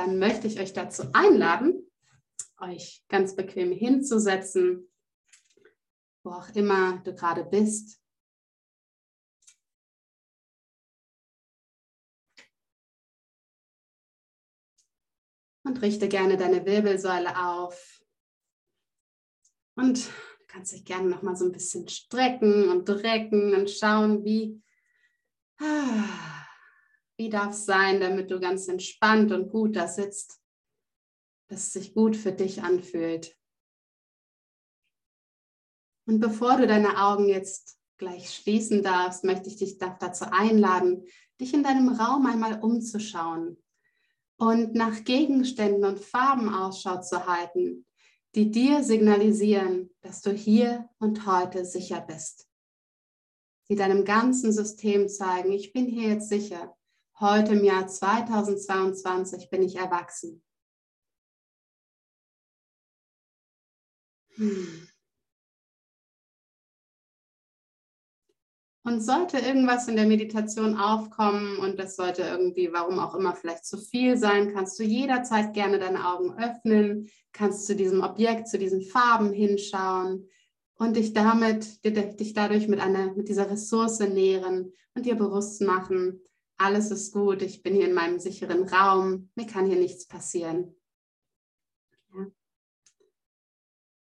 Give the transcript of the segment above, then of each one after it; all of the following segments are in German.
dann möchte ich euch dazu einladen, euch ganz bequem hinzusetzen, wo auch immer du gerade bist. Und richte gerne deine Wirbelsäule auf. Und du kannst dich gerne noch mal so ein bisschen strecken und drecken und schauen, wie, wie darf es sein, damit du ganz entspannt und gut da sitzt, dass es sich gut für dich anfühlt. Und bevor du deine Augen jetzt gleich schließen darfst, möchte ich dich dazu einladen, dich in deinem Raum einmal umzuschauen und nach Gegenständen und Farben Ausschau zu halten, die dir signalisieren, dass du hier und heute sicher bist. Die deinem ganzen System zeigen, ich bin hier jetzt sicher. Heute im Jahr 2022 bin ich erwachsen. Hm. Und sollte irgendwas in der Meditation aufkommen und das sollte irgendwie, warum auch immer, vielleicht zu viel sein, kannst du jederzeit gerne deine Augen öffnen, kannst zu diesem Objekt, zu diesen Farben hinschauen und dich damit, dich dadurch mit, einer, mit dieser Ressource nähren und dir bewusst machen, alles ist gut, ich bin hier in meinem sicheren Raum, mir kann hier nichts passieren. Ja.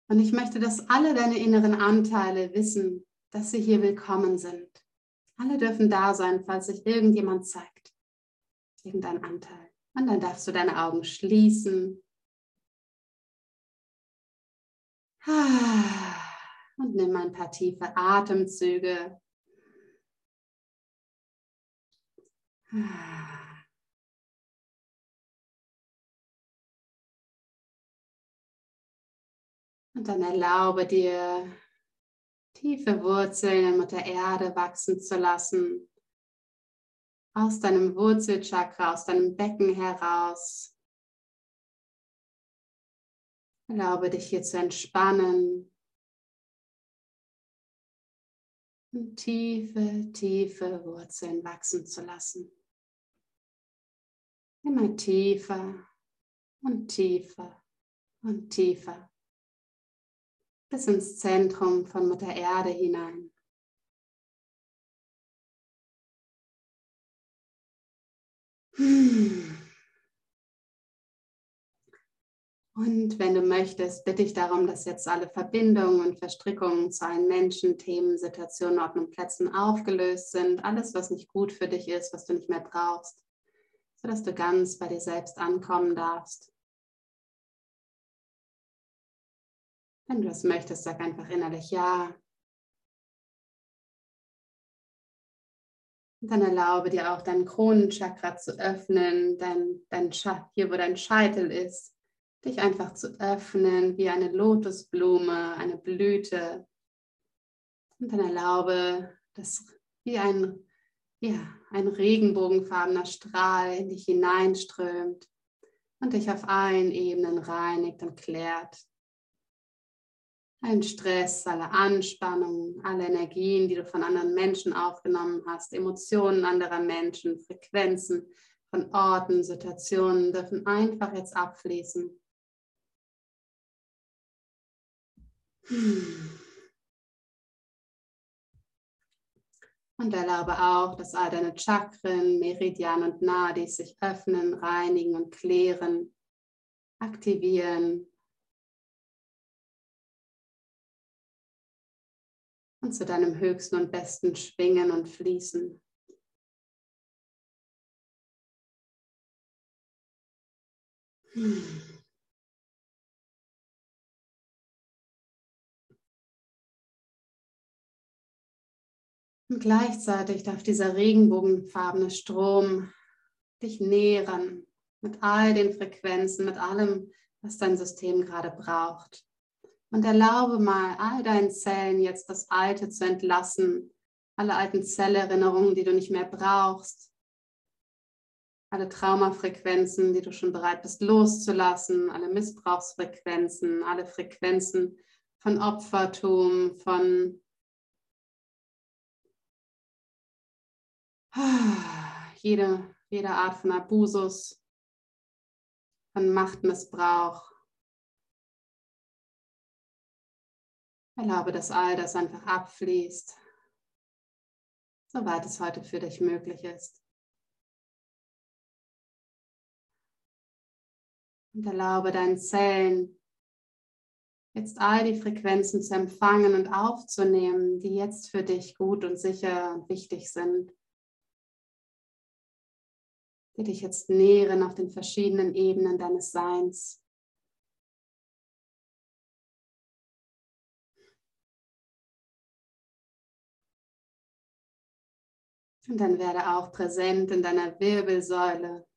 Und ich möchte, dass alle deine inneren Anteile wissen, dass sie hier willkommen sind. Alle dürfen da sein, falls sich irgendjemand zeigt, irgendein Anteil. Und dann darfst du deine Augen schließen. Und nimm ein paar tiefe Atemzüge. Und dann erlaube dir tiefe Wurzeln in Mutter Erde wachsen zu lassen. Aus deinem Wurzelchakra, aus deinem Becken heraus. Erlaube dich hier zu entspannen. Und tiefe, tiefe Wurzeln wachsen zu lassen. Immer tiefer und tiefer und tiefer bis ins Zentrum von Mutter Erde hinein. Und wenn du möchtest, bitte ich darum, dass jetzt alle Verbindungen und Verstrickungen zu allen Menschen, Themen, Situationen, Orten und Plätzen aufgelöst sind. Alles, was nicht gut für dich ist, was du nicht mehr brauchst, sodass du ganz bei dir selbst ankommen darfst. Wenn du das möchtest, sag einfach innerlich Ja. Und dann erlaube dir auch dein Kronenchakra zu öffnen, dein, dein hier wo dein Scheitel ist, dich einfach zu öffnen wie eine Lotusblume, eine Blüte. Und dann erlaube, dass wie ein, ja, ein regenbogenfarbener Strahl in dich hineinströmt und dich auf allen Ebenen reinigt und klärt. Ein Stress, alle Anspannungen, alle Energien, die du von anderen Menschen aufgenommen hast, Emotionen anderer Menschen, Frequenzen von Orten, Situationen dürfen einfach jetzt abfließen. Und erlaube auch, dass all deine Chakren, Meridian und Nadis sich öffnen, reinigen und klären, aktivieren, und zu deinem höchsten und besten schwingen und fließen. Und gleichzeitig darf dieser regenbogenfarbene Strom dich nähren mit all den Frequenzen, mit allem, was dein System gerade braucht. Und erlaube mal all deinen Zellen jetzt das Alte zu entlassen, alle alten Zellerinnerungen, die du nicht mehr brauchst, alle Traumafrequenzen, die du schon bereit bist loszulassen, alle Missbrauchsfrequenzen, alle Frequenzen von Opfertum, von jede, jede Art von Abusus, von Machtmissbrauch. Erlaube, dass all das einfach abfließt, soweit es heute für dich möglich ist. Und erlaube deinen Zellen jetzt all die Frequenzen zu empfangen und aufzunehmen, die jetzt für dich gut und sicher und wichtig sind, die dich jetzt nähren auf den verschiedenen Ebenen deines Seins. Und dann werde auch präsent in deiner Wirbelsäule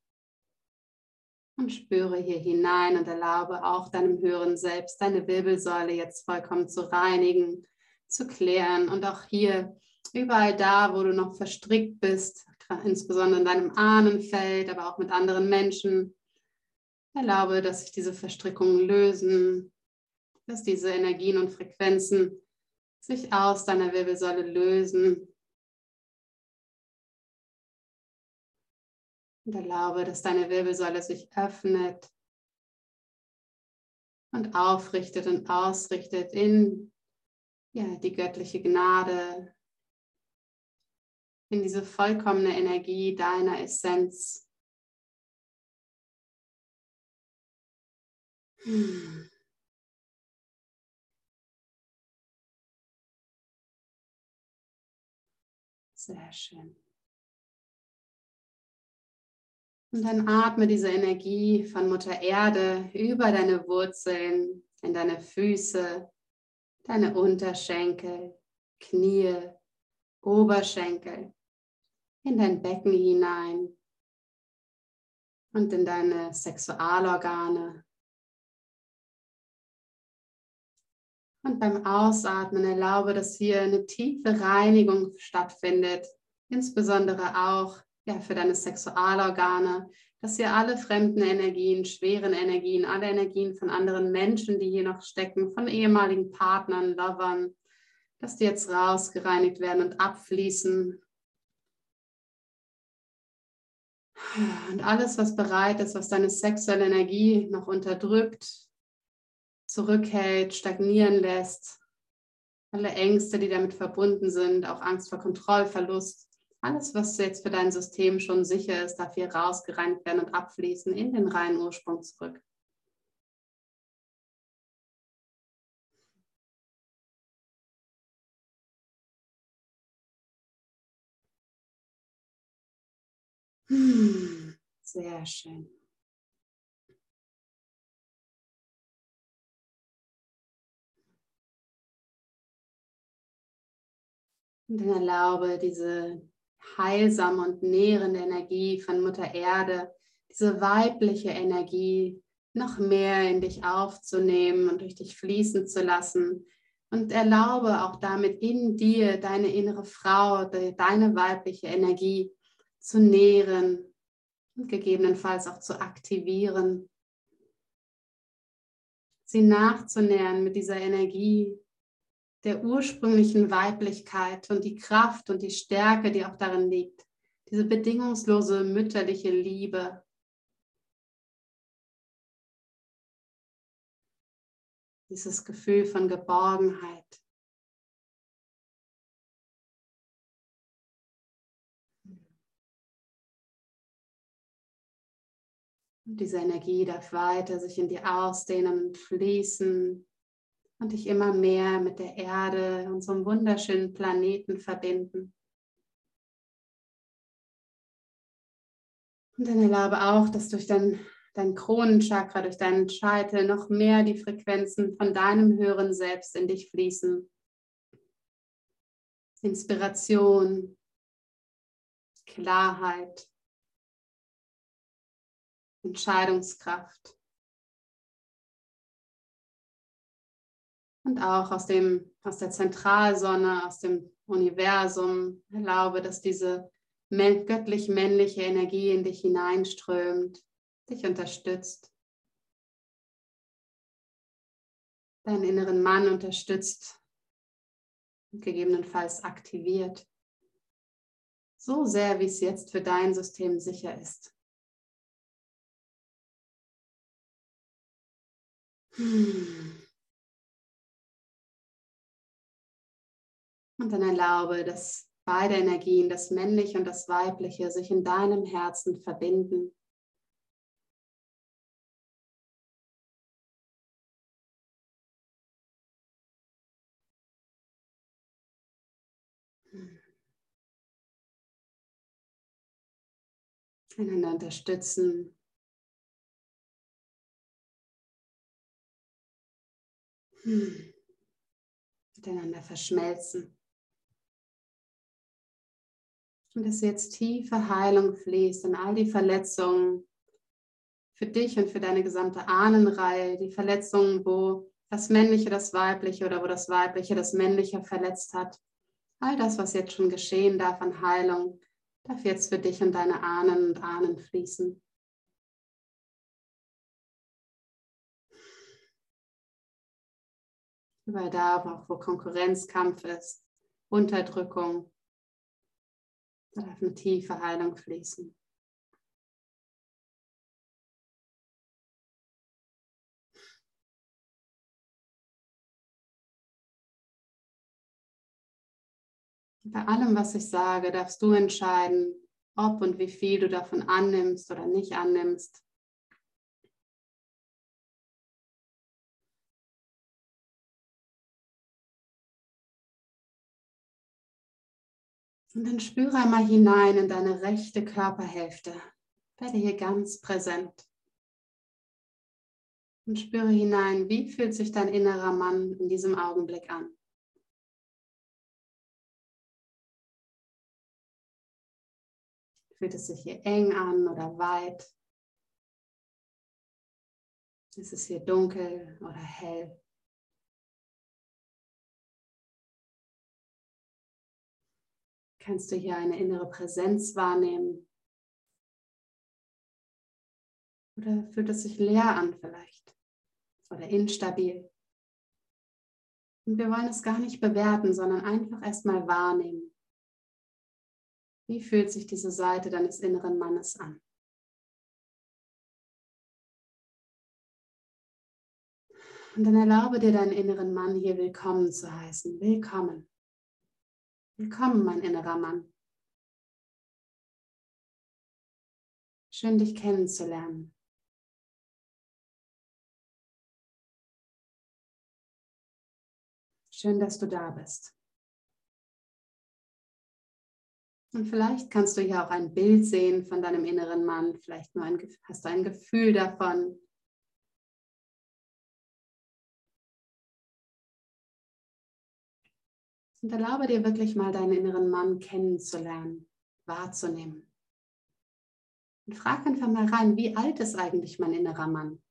und spüre hier hinein und erlaube auch deinem höheren Selbst, deine Wirbelsäule jetzt vollkommen zu reinigen, zu klären und auch hier überall da, wo du noch verstrickt bist, insbesondere in deinem Ahnenfeld, aber auch mit anderen Menschen. Erlaube, dass sich diese Verstrickungen lösen, dass diese Energien und Frequenzen sich aus deiner Wirbelsäule lösen Und erlaube, dass deine Wirbelsäule sich öffnet und aufrichtet und ausrichtet in ja, die göttliche Gnade, in diese vollkommene Energie deiner Essenz. Sehr schön. Und dann atme diese Energie von Mutter Erde über deine Wurzeln, in deine Füße, deine Unterschenkel, Knie, Oberschenkel, in dein Becken hinein und in deine Sexualorgane. Und beim Ausatmen erlaube, dass hier eine tiefe Reinigung stattfindet, insbesondere auch ja, für deine Sexualorgane, dass hier alle fremden Energien, schweren Energien, alle Energien von anderen Menschen, die hier noch stecken, von ehemaligen Partnern, Lovern, dass die jetzt rausgereinigt werden und abfließen. Und alles, was bereit ist, was deine sexuelle Energie noch unterdrückt, zurückhält, stagnieren lässt, alle Ängste, die damit verbunden sind, auch Angst vor Kontrollverlust, alles, was jetzt für dein System schon sicher ist, darf hier rausgereinigt werden und abfließen in den reinen Ursprung zurück. Sehr schön. Und dann erlaube diese heilsame und nährende Energie von Mutter Erde, diese weibliche Energie noch mehr in dich aufzunehmen und durch dich fließen zu lassen. Und erlaube auch damit in dir deine innere Frau, deine weibliche Energie zu nähren und gegebenenfalls auch zu aktivieren. Sie nachzunähern mit dieser Energie, der ursprünglichen Weiblichkeit und die Kraft und die Stärke, die auch darin liegt. Diese bedingungslose mütterliche Liebe. Dieses Gefühl von Geborgenheit. Diese Energie darf weiter sich in dir ausdehnen und fließen, und dich immer mehr mit der Erde, unserem wunderschönen Planeten verbinden. Und dann erlaube auch, dass durch dein, dein Kronenchakra, durch deinen Scheitel noch mehr die Frequenzen von deinem höheren Selbst in dich fließen. Inspiration, Klarheit, Entscheidungskraft. Und auch aus, dem, aus der Zentralsonne, aus dem Universum. Erlaube, dass diese göttlich-männliche Energie in dich hineinströmt, dich unterstützt, deinen inneren Mann unterstützt und gegebenenfalls aktiviert. So sehr, wie es jetzt für dein System sicher ist. Und dann erlaube, dass beide Energien, das männliche und das weibliche, sich in deinem Herzen verbinden. einander unterstützen. Miteinander verschmelzen. Und dass jetzt tiefe Heilung fließt in all die Verletzungen für dich und für deine gesamte Ahnenreihe, die Verletzungen, wo das Männliche das Weibliche oder wo das Weibliche das Männliche verletzt hat. All das, was jetzt schon geschehen darf an Heilung, darf jetzt für dich und deine Ahnen und Ahnen fließen. Überall da, wo Konkurrenzkampf ist, Unterdrückung, da darf eine tiefe Heilung fließen. Bei allem, was ich sage, darfst du entscheiden, ob und wie viel du davon annimmst oder nicht annimmst. Und dann spüre einmal hinein in deine rechte Körperhälfte. Werde hier ganz präsent. Und spüre hinein, wie fühlt sich dein innerer Mann in diesem Augenblick an. Fühlt es sich hier eng an oder weit? Ist es hier dunkel oder hell? Kannst du hier eine innere Präsenz wahrnehmen? Oder fühlt es sich leer an vielleicht? Oder instabil? Und wir wollen es gar nicht bewerten, sondern einfach erstmal wahrnehmen. Wie fühlt sich diese Seite deines inneren Mannes an? Und dann erlaube dir deinen inneren Mann hier willkommen zu heißen. Willkommen. Willkommen, mein innerer Mann. Schön, dich kennenzulernen. Schön, dass du da bist. Und vielleicht kannst du hier auch ein Bild sehen von deinem inneren Mann. Vielleicht nur ein, hast du ein Gefühl davon. Und erlaube dir wirklich mal deinen inneren Mann kennenzulernen, wahrzunehmen. Und frag einfach mal rein, wie alt ist eigentlich mein innerer Mann?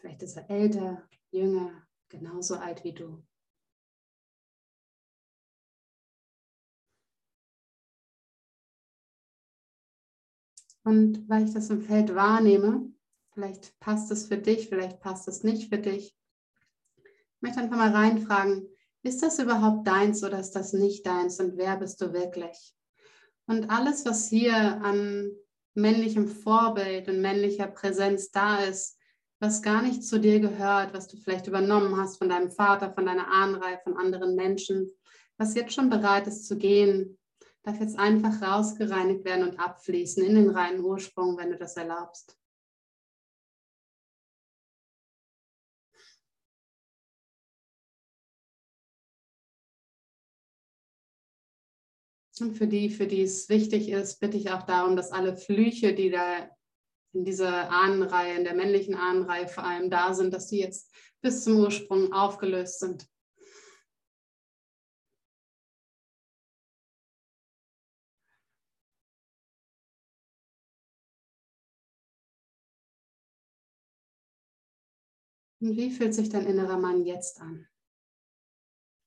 Vielleicht ist er älter, jünger, genauso alt wie du. Und weil ich das im Feld wahrnehme, vielleicht passt es für dich, vielleicht passt es nicht für dich. Ich möchte einfach mal reinfragen, ist das überhaupt deins oder ist das nicht deins und wer bist du wirklich? Und alles, was hier an männlichem Vorbild und männlicher Präsenz da ist, was gar nicht zu dir gehört, was du vielleicht übernommen hast von deinem Vater, von deiner Ahnenreihe, von anderen Menschen, was jetzt schon bereit ist zu gehen, darf jetzt einfach rausgereinigt werden und abfließen in den reinen Ursprung, wenn du das erlaubst. Und für die, für die es wichtig ist, bitte ich auch darum, dass alle Flüche, die da in dieser Ahnenreihe, in der männlichen Ahnenreihe vor allem da sind, dass die jetzt bis zum Ursprung aufgelöst sind. Und wie fühlt sich dein innerer Mann jetzt an?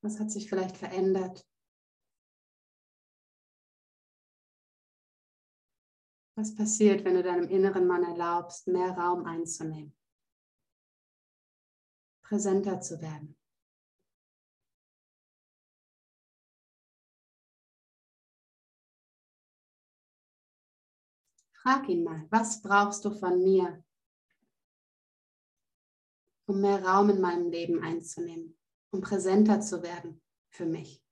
Was hat sich vielleicht verändert? Was passiert, wenn du deinem inneren Mann erlaubst, mehr Raum einzunehmen? Präsenter zu werden? Frag ihn mal, was brauchst du von mir, um mehr Raum in meinem Leben einzunehmen, um präsenter zu werden für mich.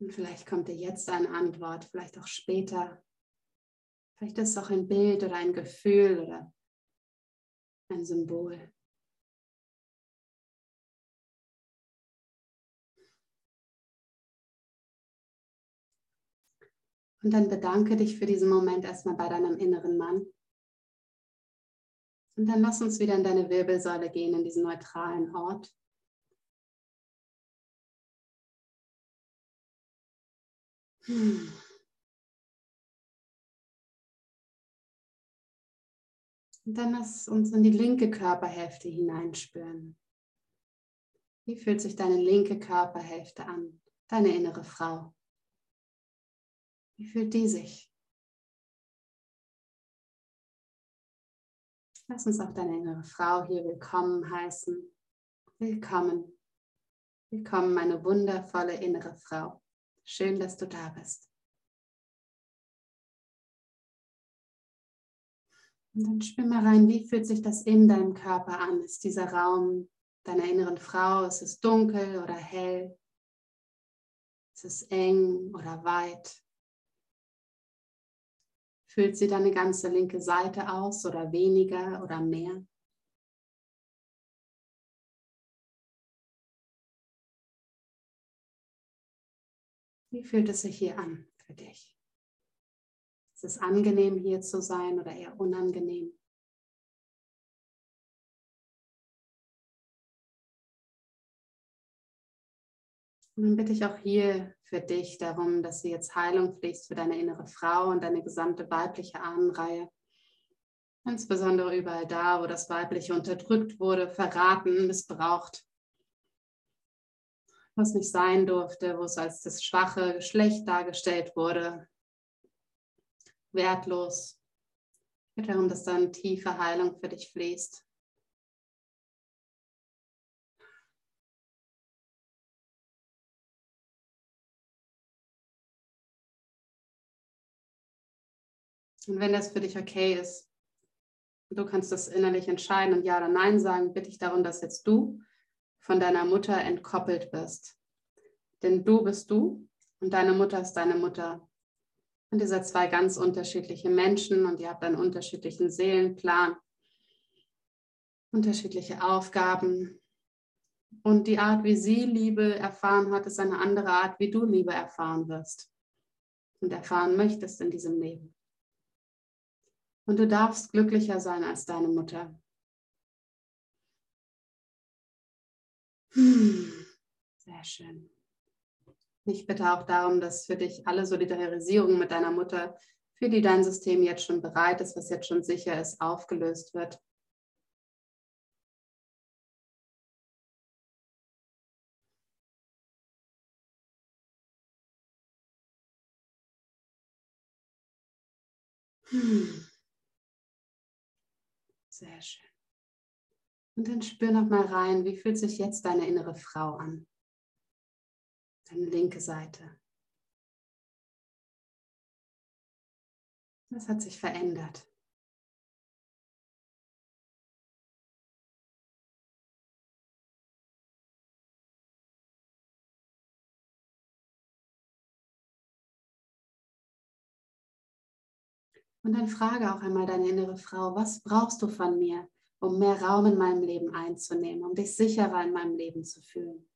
Und vielleicht kommt dir jetzt eine Antwort, vielleicht auch später. Vielleicht ist es auch ein Bild oder ein Gefühl oder ein Symbol. Und dann bedanke dich für diesen Moment erstmal bei deinem inneren Mann. Und dann lass uns wieder in deine Wirbelsäule gehen, in diesen neutralen Ort. Und dann lass uns in die linke Körperhälfte hineinspüren. Wie fühlt sich deine linke Körperhälfte an, deine innere Frau? Wie fühlt die sich? Lass uns auch deine innere Frau hier willkommen heißen. Willkommen. Willkommen, meine wundervolle innere Frau. Schön, dass du da bist. Und dann spür mal rein, wie fühlt sich das in deinem Körper an? Ist dieser Raum deiner inneren Frau, ist es dunkel oder hell? Ist es eng oder weit? Füllt sie deine ganze linke Seite aus oder weniger oder mehr? Wie fühlt es sich hier an für dich? Ist es angenehm hier zu sein oder eher unangenehm? Und dann bitte ich auch hier für dich darum, dass sie jetzt Heilung fließt für deine innere Frau und deine gesamte weibliche Ahnenreihe. Insbesondere überall da, wo das Weibliche unterdrückt wurde, verraten, missbraucht was nicht sein durfte, wo es als das schwache Geschlecht dargestellt wurde, wertlos. Ich bitte darum, dass dann tiefe Heilung für dich fließt. Und wenn das für dich okay ist, du kannst das innerlich entscheiden und Ja oder Nein sagen, bitte ich darum, dass jetzt du von deiner Mutter entkoppelt bist. Denn du bist du und deine Mutter ist deine Mutter. Und ihr seid zwei ganz unterschiedliche Menschen und ihr habt einen unterschiedlichen Seelenplan, unterschiedliche Aufgaben. Und die Art, wie sie Liebe erfahren hat, ist eine andere Art, wie du Liebe erfahren wirst und erfahren möchtest in diesem Leben. Und du darfst glücklicher sein als deine Mutter. Sehr schön. Ich bitte auch darum, dass für dich alle Solidarisierung mit deiner Mutter, für die dein System jetzt schon bereit ist, was jetzt schon sicher ist, aufgelöst wird. Hm. Sehr schön. Und dann spür noch mal rein, wie fühlt sich jetzt deine innere Frau an? Deine linke Seite. Was hat sich verändert? Und dann frage auch einmal deine innere Frau, was brauchst du von mir? Um mehr Raum in meinem Leben einzunehmen, um dich sicherer in meinem Leben zu fühlen.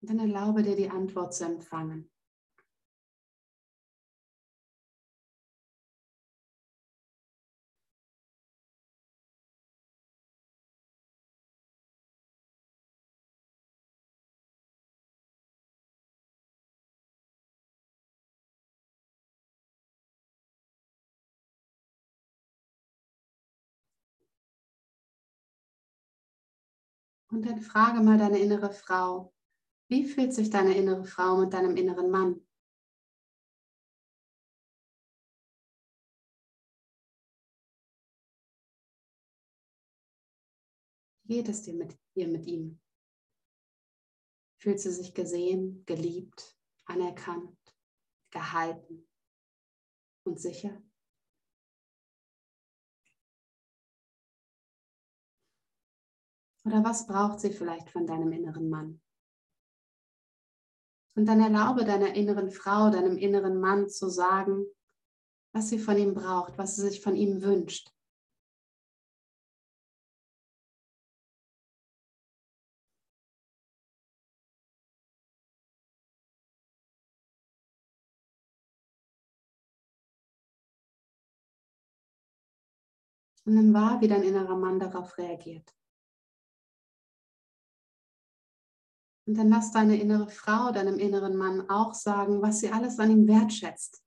Und dann erlaube dir die Antwort zu empfangen. Und dann frage mal deine innere Frau, Wie fühlt sich deine innere Frau mit deinem inneren Mann? Wie geht es dir mit ihr, mit ihm? Fühlt sie sich gesehen, geliebt, anerkannt, gehalten und sicher? Oder was braucht sie vielleicht von deinem inneren Mann? Und dann erlaube deiner inneren Frau, deinem inneren Mann zu sagen, was sie von ihm braucht, was sie sich von ihm wünscht. Und nimm wahr, wie dein innerer Mann darauf reagiert. Und dann lass deine innere Frau deinem inneren Mann auch sagen, was sie alles an ihm wertschätzt.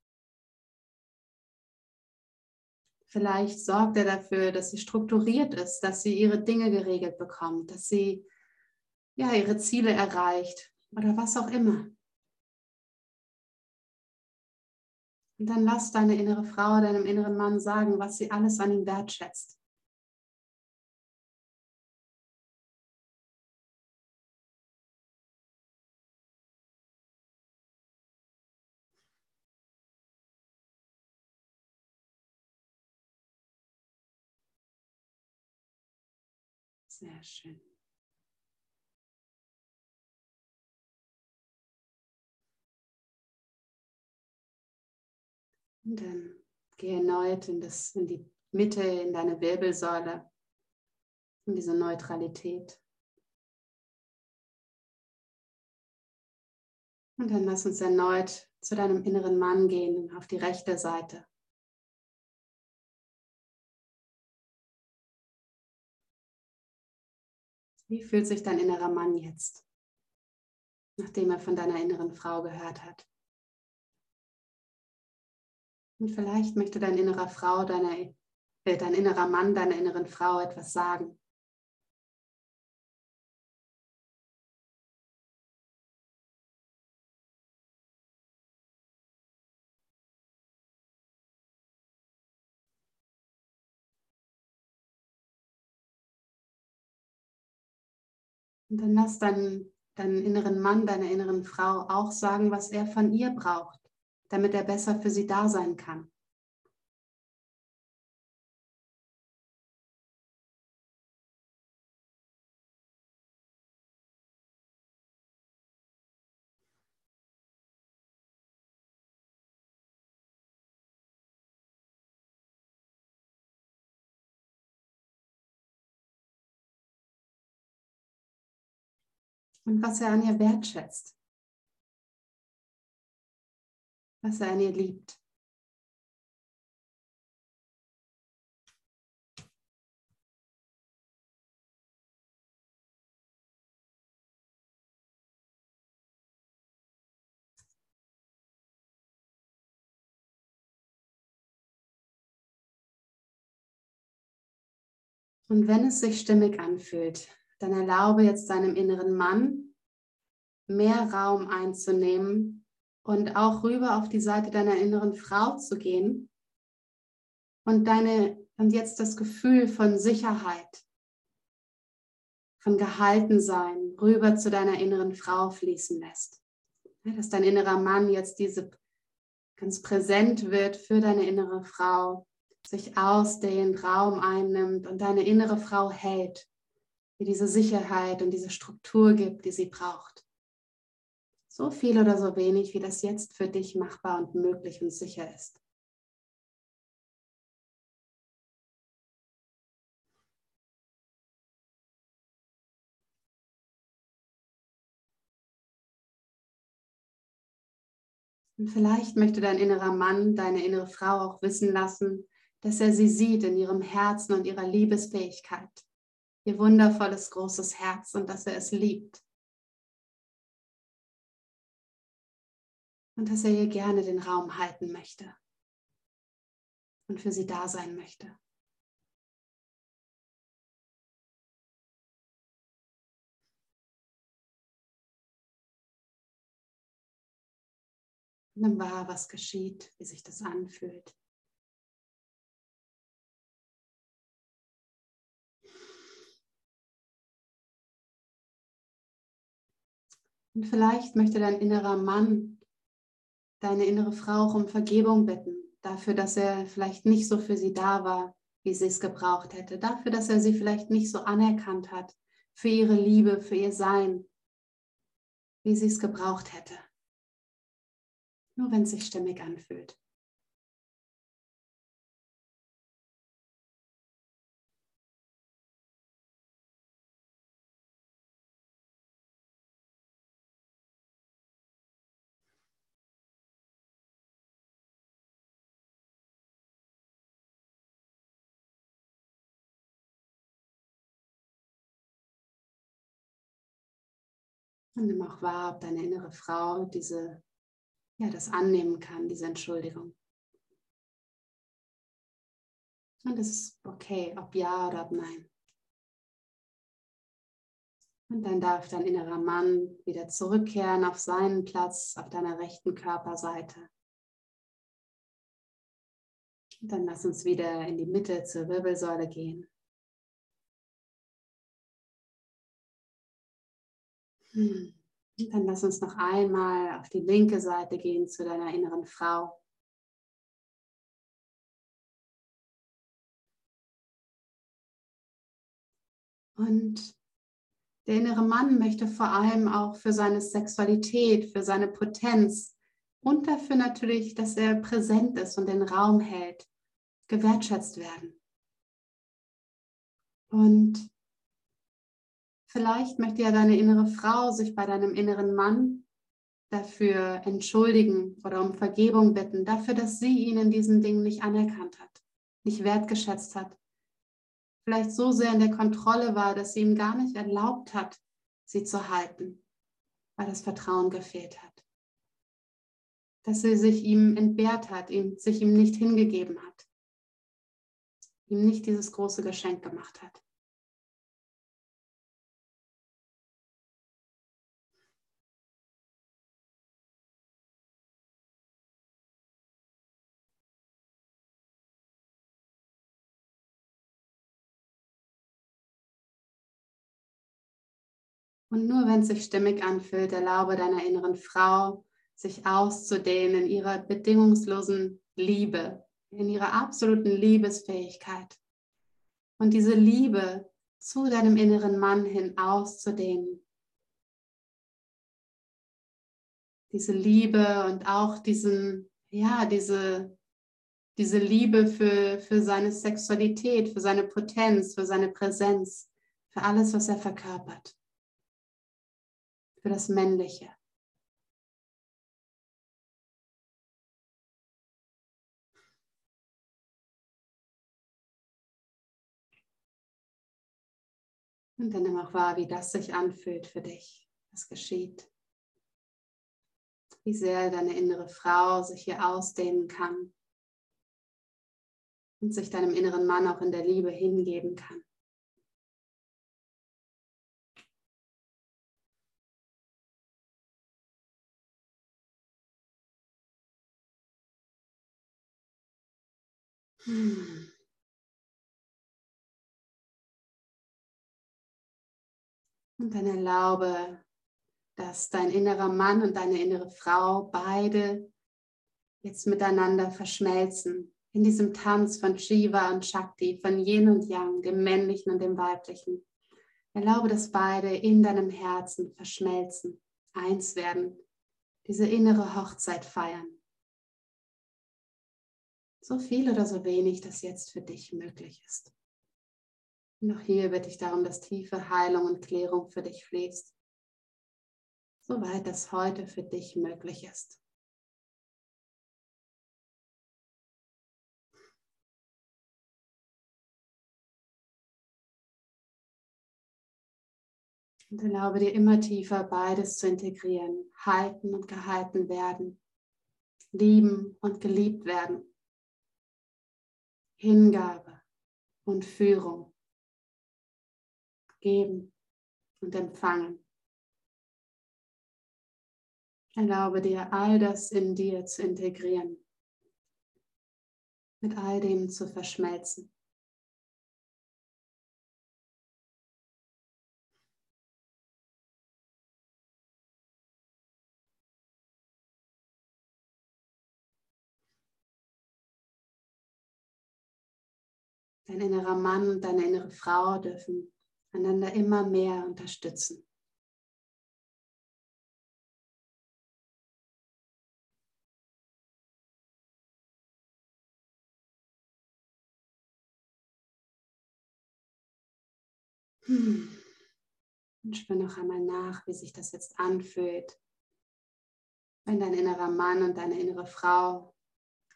Vielleicht sorgt er dafür, dass sie strukturiert ist, dass sie ihre Dinge geregelt bekommt, dass sie ja ihre Ziele erreicht oder was auch immer. Und dann lass deine innere Frau deinem inneren Mann sagen, was sie alles an ihm wertschätzt. Sehr schön. Und dann gehe erneut in, das, in die Mitte, in deine Wirbelsäule, in diese Neutralität. Und dann lass uns erneut zu deinem inneren Mann gehen, auf die rechte Seite. Wie fühlt sich dein innerer Mann jetzt, nachdem er von deiner inneren Frau gehört hat? Und vielleicht möchte dein innerer Frau, deine, äh, dein innerer Mann, deiner inneren Frau etwas sagen. Und dann lass deinen, deinen inneren Mann, deiner inneren Frau auch sagen, was er von ihr braucht, damit er besser für sie da sein kann. Und was er an ihr wertschätzt, was er an ihr liebt. Und wenn es sich stimmig anfühlt, dann erlaube jetzt deinem inneren Mann mehr Raum einzunehmen und auch rüber auf die Seite deiner inneren Frau zu gehen und deine und jetzt das Gefühl von Sicherheit, von Gehaltensein rüber zu deiner inneren Frau fließen lässt. dass dein innerer Mann jetzt diese ganz präsent wird für deine innere Frau, sich ausdehnt, Raum einnimmt und deine innere Frau hält ihr diese Sicherheit und diese Struktur gibt, die sie braucht. So viel oder so wenig, wie das jetzt für dich machbar und möglich und sicher ist. Und vielleicht möchte dein innerer Mann, deine innere Frau auch wissen lassen, dass er sie sieht in ihrem Herzen und ihrer Liebesfähigkeit ihr wundervolles, großes Herz und dass er es liebt. Und dass er ihr gerne den Raum halten möchte und für sie da sein möchte. Nimm wahr, was geschieht, wie sich das anfühlt. Und vielleicht möchte dein innerer Mann, deine innere Frau auch um Vergebung bitten, dafür, dass er vielleicht nicht so für sie da war, wie sie es gebraucht hätte, dafür, dass er sie vielleicht nicht so anerkannt hat, für ihre Liebe, für ihr Sein, wie sie es gebraucht hätte. Nur wenn es sich stimmig anfühlt. Und nimm auch wahr, ob deine innere Frau diese, ja, das annehmen kann, diese Entschuldigung. Und es ist okay, ob ja oder ob nein. Und dann darf dein innerer Mann wieder zurückkehren auf seinen Platz auf deiner rechten Körperseite. Und dann lass uns wieder in die Mitte zur Wirbelsäule gehen. Dann lass uns noch einmal auf die linke Seite gehen zu deiner inneren Frau. Und der innere Mann möchte vor allem auch für seine Sexualität, für seine Potenz und dafür natürlich, dass er präsent ist und den Raum hält, gewertschätzt werden. Und Vielleicht möchte ja deine innere Frau sich bei deinem inneren Mann dafür entschuldigen oder um Vergebung bitten, dafür, dass sie ihn in diesen Dingen nicht anerkannt hat, nicht wertgeschätzt hat. Vielleicht so sehr in der Kontrolle war, dass sie ihm gar nicht erlaubt hat, sie zu halten, weil das Vertrauen gefehlt hat. Dass sie sich ihm entbehrt hat, ihm, sich ihm nicht hingegeben hat, ihm nicht dieses große Geschenk gemacht hat. Und nur wenn es sich stimmig anfühlt, erlaube deiner inneren Frau, sich auszudehnen in ihrer bedingungslosen Liebe, in ihrer absoluten Liebesfähigkeit. Und diese Liebe zu deinem inneren Mann hin auszudehnen. Diese Liebe und auch diesen, ja, diese, diese Liebe für, für seine Sexualität, für seine Potenz, für seine Präsenz, für alles, was er verkörpert für das Männliche. Und dann nimm auch wahr, wie das sich anfühlt für dich, was geschieht. Wie sehr deine innere Frau sich hier ausdehnen kann und sich deinem inneren Mann auch in der Liebe hingeben kann. Und dann erlaube, dass dein innerer Mann und deine innere Frau beide jetzt miteinander verschmelzen in diesem Tanz von Shiva und Shakti, von Yin und Yang, dem männlichen und dem weiblichen. Erlaube, dass beide in deinem Herzen verschmelzen, eins werden, diese innere Hochzeit feiern so viel oder so wenig das jetzt für dich möglich ist. Auch hier bitte ich darum, dass tiefe Heilung und Klärung für dich fließt, soweit das heute für dich möglich ist. Und erlaube dir immer tiefer beides zu integrieren, halten und gehalten werden, lieben und geliebt werden. Hingabe und Führung. Geben und empfangen. Erlaube dir, all das in dir zu integrieren, mit all dem zu verschmelzen. Dein innerer Mann und deine innere Frau dürfen einander immer mehr unterstützen. Hm. Und spür noch einmal nach, wie sich das jetzt anfühlt, wenn dein innerer Mann und deine innere Frau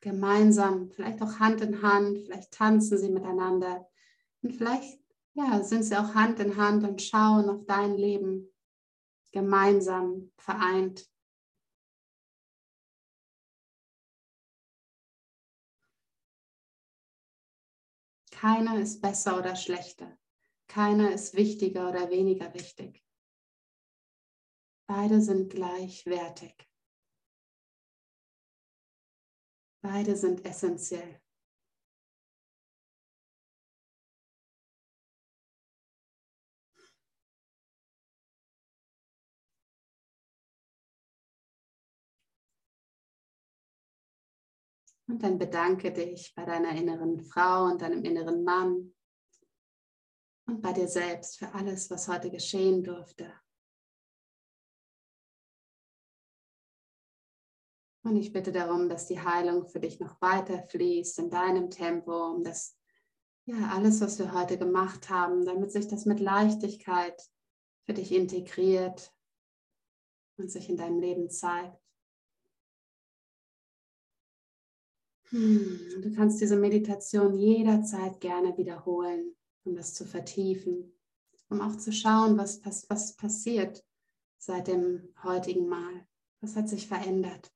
gemeinsam, vielleicht auch Hand in Hand, vielleicht tanzen sie miteinander und vielleicht ja, sind sie auch Hand in Hand und schauen auf dein Leben gemeinsam vereint. Keiner ist besser oder schlechter. Keiner ist wichtiger oder weniger wichtig. Beide sind gleichwertig. Beide sind essentiell. Und dann bedanke dich bei deiner inneren Frau und deinem inneren Mann und bei dir selbst für alles, was heute geschehen durfte. Und ich bitte darum, dass die Heilung für dich noch weiter fließt in deinem Tempo, um das, ja, alles, was wir heute gemacht haben, damit sich das mit Leichtigkeit für dich integriert und sich in deinem Leben zeigt. Hm, du kannst diese Meditation jederzeit gerne wiederholen, um das zu vertiefen, um auch zu schauen, was, was, was passiert seit dem heutigen Mal. Was hat sich verändert?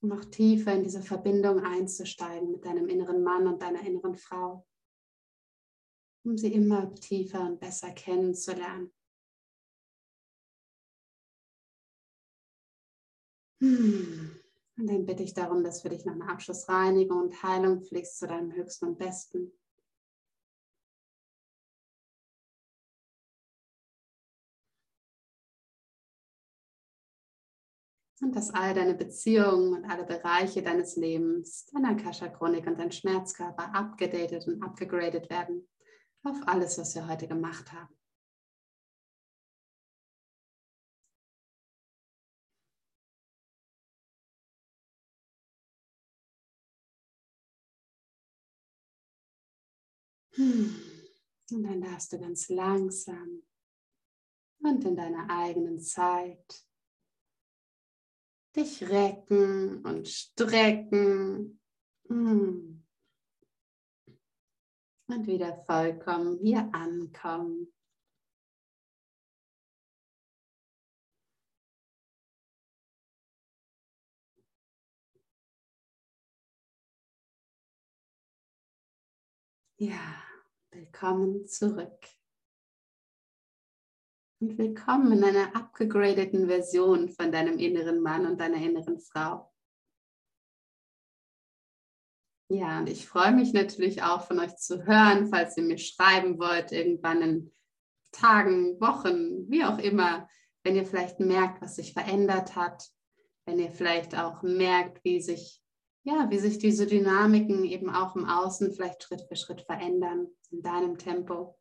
Noch tiefer in diese Verbindung einzusteigen mit deinem inneren Mann und deiner inneren Frau, um sie immer tiefer und besser kennenzulernen. Hmm. Und dann bitte ich darum, dass für dich noch eine Abschlussreinigung und Heilung fließt zu deinem Höchsten und Besten. Und dass all deine Beziehungen und alle Bereiche deines Lebens, deiner Akasha-Chronik und dein Schmerzkörper abgedatet und abgegradet werden auf alles, was wir heute gemacht haben. Und dann darfst du ganz langsam und in deiner eigenen Zeit dich recken und strecken und wieder vollkommen hier ankommen. Ja. Willkommen zurück. Und willkommen in einer abgegradeten Version von deinem inneren Mann und deiner inneren Frau. Ja, und ich freue mich natürlich auch von euch zu hören, falls ihr mir schreiben wollt, irgendwann in Tagen, Wochen, wie auch immer, wenn ihr vielleicht merkt, was sich verändert hat, wenn ihr vielleicht auch merkt, wie sich ja, wie sich diese Dynamiken eben auch im Außen vielleicht Schritt für Schritt verändern in deinem Tempo.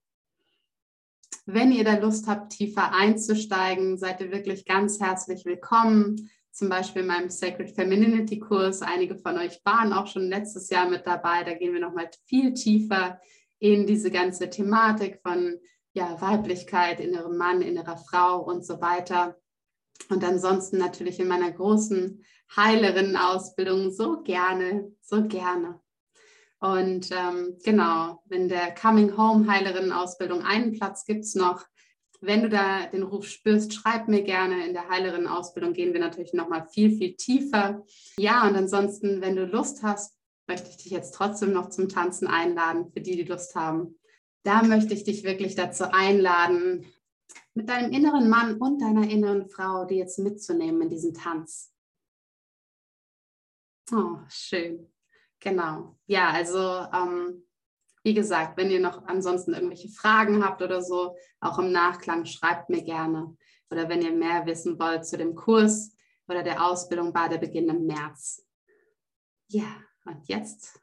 Wenn ihr da Lust habt, tiefer einzusteigen, seid ihr wirklich ganz herzlich willkommen. Zum Beispiel in meinem Sacred Femininity Kurs. Einige von euch waren auch schon letztes Jahr mit dabei. Da gehen wir nochmal viel tiefer in diese ganze Thematik von ja, Weiblichkeit, innerem Mann, innerer Frau und so weiter. Und ansonsten natürlich in meiner großen Heilerinnen-Ausbildung so gerne, so gerne. Und ähm, genau, in der Coming Home Heilerinnen-Ausbildung einen Platz gibt es noch. Wenn du da den Ruf spürst, schreib mir gerne. In der Heilerinnen-Ausbildung gehen wir natürlich nochmal viel, viel tiefer. Ja, und ansonsten, wenn du Lust hast, möchte ich dich jetzt trotzdem noch zum Tanzen einladen, für die, die Lust haben. Da möchte ich dich wirklich dazu einladen, mit deinem inneren Mann und deiner inneren Frau, die jetzt mitzunehmen in diesen Tanz. Oh, schön. Genau. Ja, also ähm, wie gesagt, wenn ihr noch ansonsten irgendwelche Fragen habt oder so, auch im Nachklang, schreibt mir gerne. Oder wenn ihr mehr wissen wollt zu dem Kurs oder der Ausbildung, Badebeginn im März. Ja, und jetzt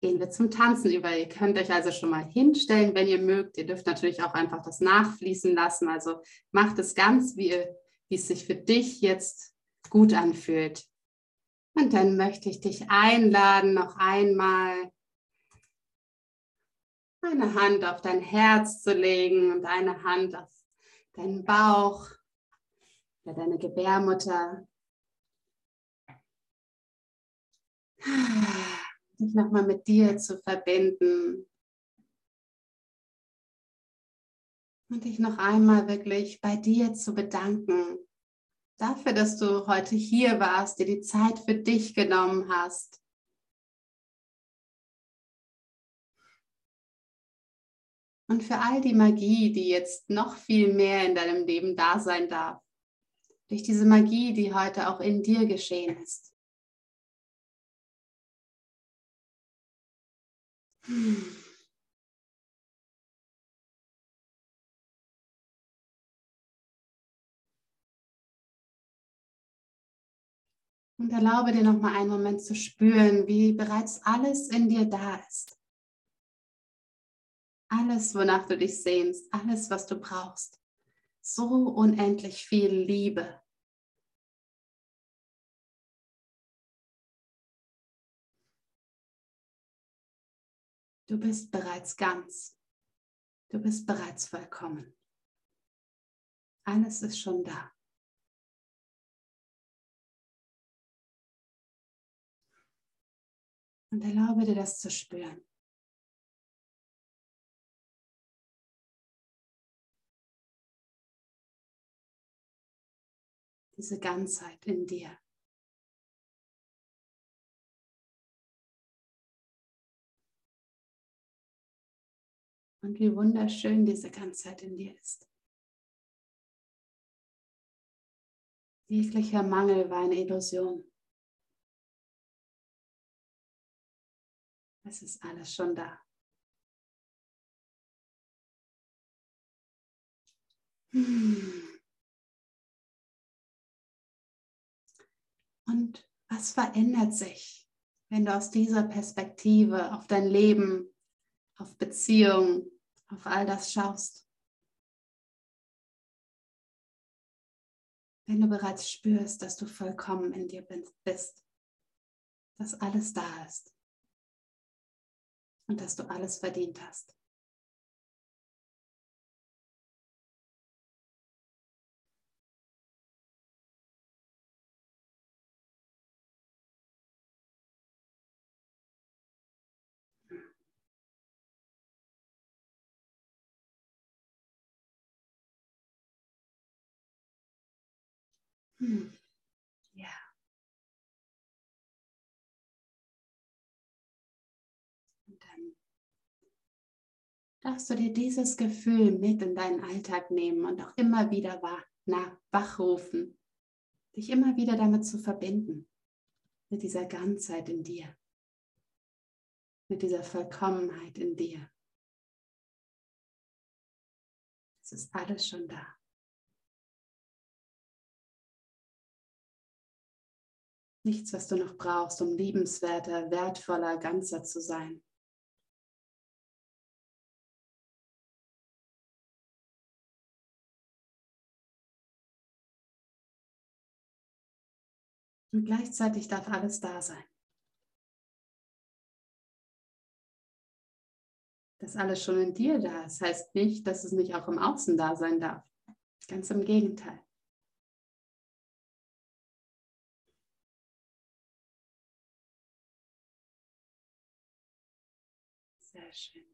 gehen wir zum Tanzen über. Ihr könnt euch also schon mal hinstellen, wenn ihr mögt. Ihr dürft natürlich auch einfach das nachfließen lassen. Also macht es ganz, wie, ihr, wie es sich für dich jetzt gut anfühlt. Und dann möchte ich dich einladen, noch einmal eine Hand auf dein Herz zu legen und eine Hand auf deinen Bauch oder deine Gebärmutter. Dich nochmal mit dir zu verbinden. Und dich noch einmal wirklich bei dir zu bedanken dafür, dass du heute hier warst, dir die Zeit für dich genommen hast. Und für all die Magie, die jetzt noch viel mehr in deinem Leben da sein darf. Durch diese Magie, die heute auch in dir geschehen ist. Hm. Und erlaube dir noch mal einen Moment zu spüren, wie bereits alles in dir da ist. Alles, wonach du dich sehnst, alles, was du brauchst. So unendlich viel Liebe. Du bist bereits ganz. Du bist bereits vollkommen. Alles ist schon da. Und erlaube dir das zu spüren. Diese Ganzheit in dir. Und wie wunderschön diese Ganzheit in dir ist. Jeglicher Mangel war eine Illusion. Es ist alles schon da. Und was verändert sich, wenn du aus dieser Perspektive auf dein Leben, auf Beziehungen, auf all das schaust? Wenn du bereits spürst, dass du vollkommen in dir bist, dass alles da ist und dass du alles verdient hast. Hm. Darfst du dir dieses Gefühl mit in deinen Alltag nehmen und auch immer wieder wachrufen, dich immer wieder damit zu verbinden, mit dieser Ganzheit in dir, mit dieser Vollkommenheit in dir. Es ist alles schon da. Nichts, was du noch brauchst, um liebenswerter, wertvoller, ganzer zu sein. Und gleichzeitig darf alles da sein. Dass alles schon in dir da ist, heißt nicht, dass es nicht auch im Außen da sein darf. Ganz im Gegenteil. Sehr schön.